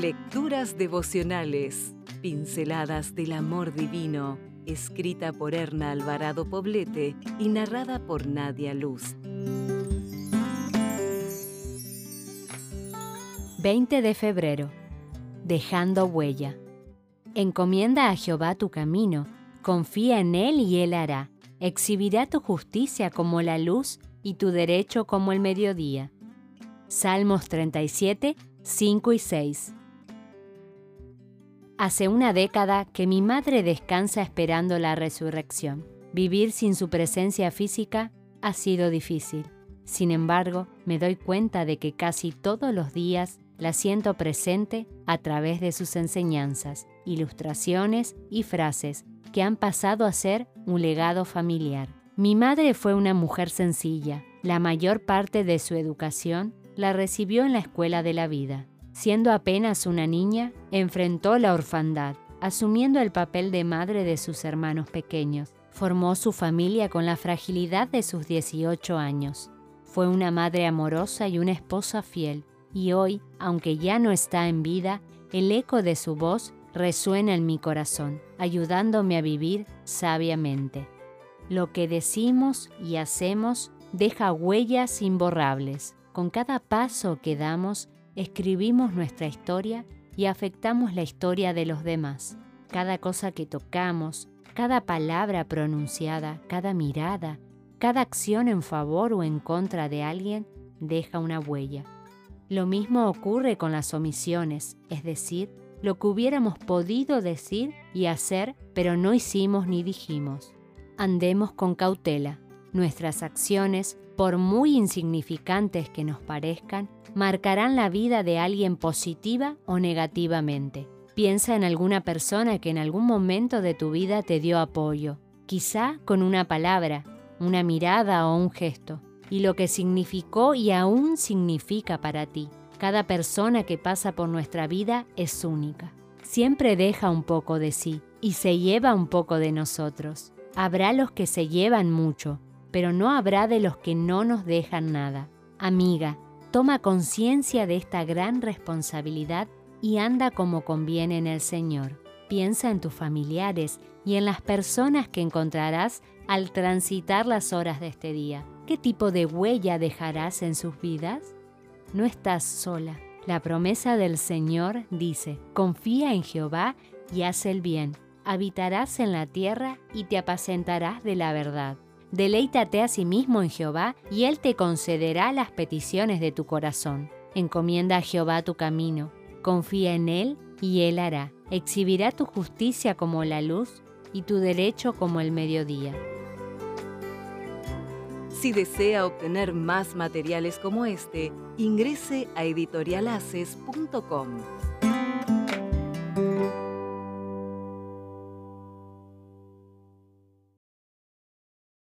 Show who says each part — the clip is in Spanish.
Speaker 1: Lecturas devocionales, pinceladas del amor divino, escrita por Erna Alvarado Poblete y narrada por Nadia Luz.
Speaker 2: 20 de febrero. Dejando huella. Encomienda a Jehová tu camino, confía en Él y Él hará. Exhibirá tu justicia como la luz y tu derecho como el mediodía. Salmos 37, 5 y 6. Hace una década que mi madre descansa esperando la resurrección. Vivir sin su presencia física ha sido difícil. Sin embargo, me doy cuenta de que casi todos los días la siento presente a través de sus enseñanzas, ilustraciones y frases que han pasado a ser un legado familiar. Mi madre fue una mujer sencilla. La mayor parte de su educación la recibió en la escuela de la vida. Siendo apenas una niña, enfrentó la orfandad, asumiendo el papel de madre de sus hermanos pequeños. Formó su familia con la fragilidad de sus 18 años. Fue una madre amorosa y una esposa fiel, y hoy, aunque ya no está en vida, el eco de su voz resuena en mi corazón, ayudándome a vivir sabiamente. Lo que decimos y hacemos deja huellas imborrables. Con cada paso que damos, escribimos nuestra historia y afectamos la historia de los demás. Cada cosa que tocamos, cada palabra pronunciada, cada mirada, cada acción en favor o en contra de alguien deja una huella. Lo mismo ocurre con las omisiones, es decir, lo que hubiéramos podido decir y hacer, pero no hicimos ni dijimos. Andemos con cautela. Nuestras acciones, por muy insignificantes que nos parezcan, marcarán la vida de alguien positiva o negativamente. Piensa en alguna persona que en algún momento de tu vida te dio apoyo, quizá con una palabra, una mirada o un gesto, y lo que significó y aún significa para ti. Cada persona que pasa por nuestra vida es única. Siempre deja un poco de sí y se lleva un poco de nosotros. Habrá los que se llevan mucho, pero no habrá de los que no nos dejan nada. Amiga, toma conciencia de esta gran responsabilidad y anda como conviene en el Señor. Piensa en tus familiares y en las personas que encontrarás al transitar las horas de este día. ¿Qué tipo de huella dejarás en sus vidas? no estás sola. La promesa del Señor dice, confía en Jehová y haz el bien. Habitarás en la tierra y te apacentarás de la verdad. Deleítate a sí mismo en Jehová y Él te concederá las peticiones de tu corazón. Encomienda a Jehová tu camino, confía en Él y Él hará. Exhibirá tu justicia como la luz y tu derecho como el mediodía.
Speaker 1: Si desea obtener más materiales como este, ingrese a editorialaces.com.